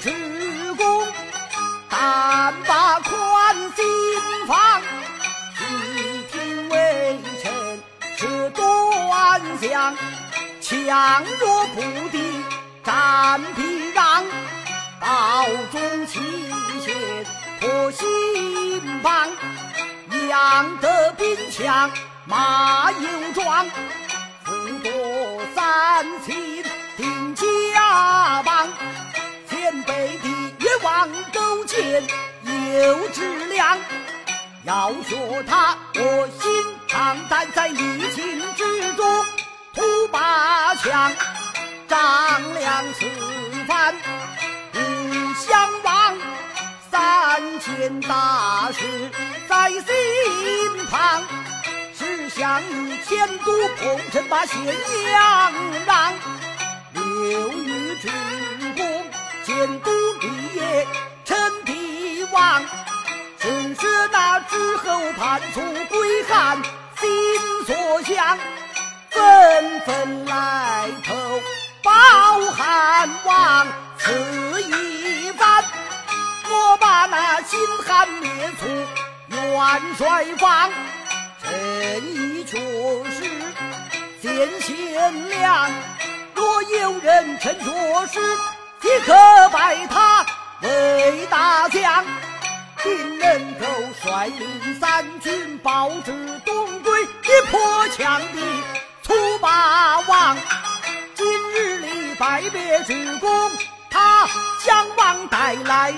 之弓，但把宽心房，细听微臣是端详，强弱不敌，战必让，保中齐贤破心邦，养得兵强马又壮，福多。越王勾践有质量，要学他卧薪尝胆，在疫情之中突八强，张良此番不。相望，三件大事在心旁。只想以前都彭城把咸阳让，只是那之后叛卒归汉，心所想，纷纷来投报汉王。此一番。我把那新汉灭族元帅方，这一确实见贤良。若有人称说是，即可拜他为大将，定能够率领三军报之东归，一破强敌除霸王。今日里拜别之功，他将王带来。